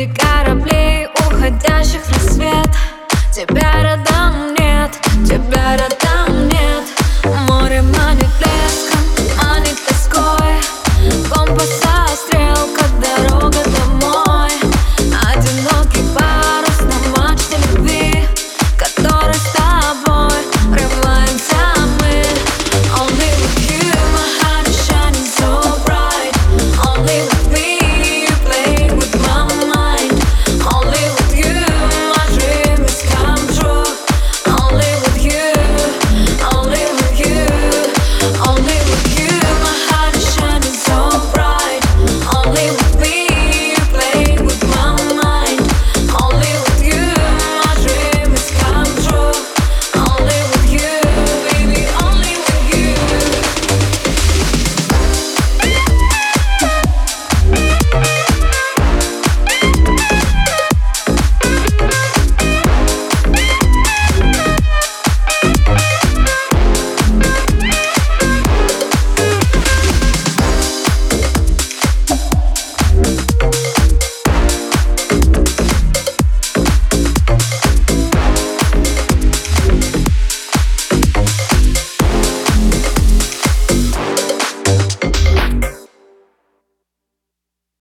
среди кораблей уходящих в рассвет Тебя родом нет, тебя родом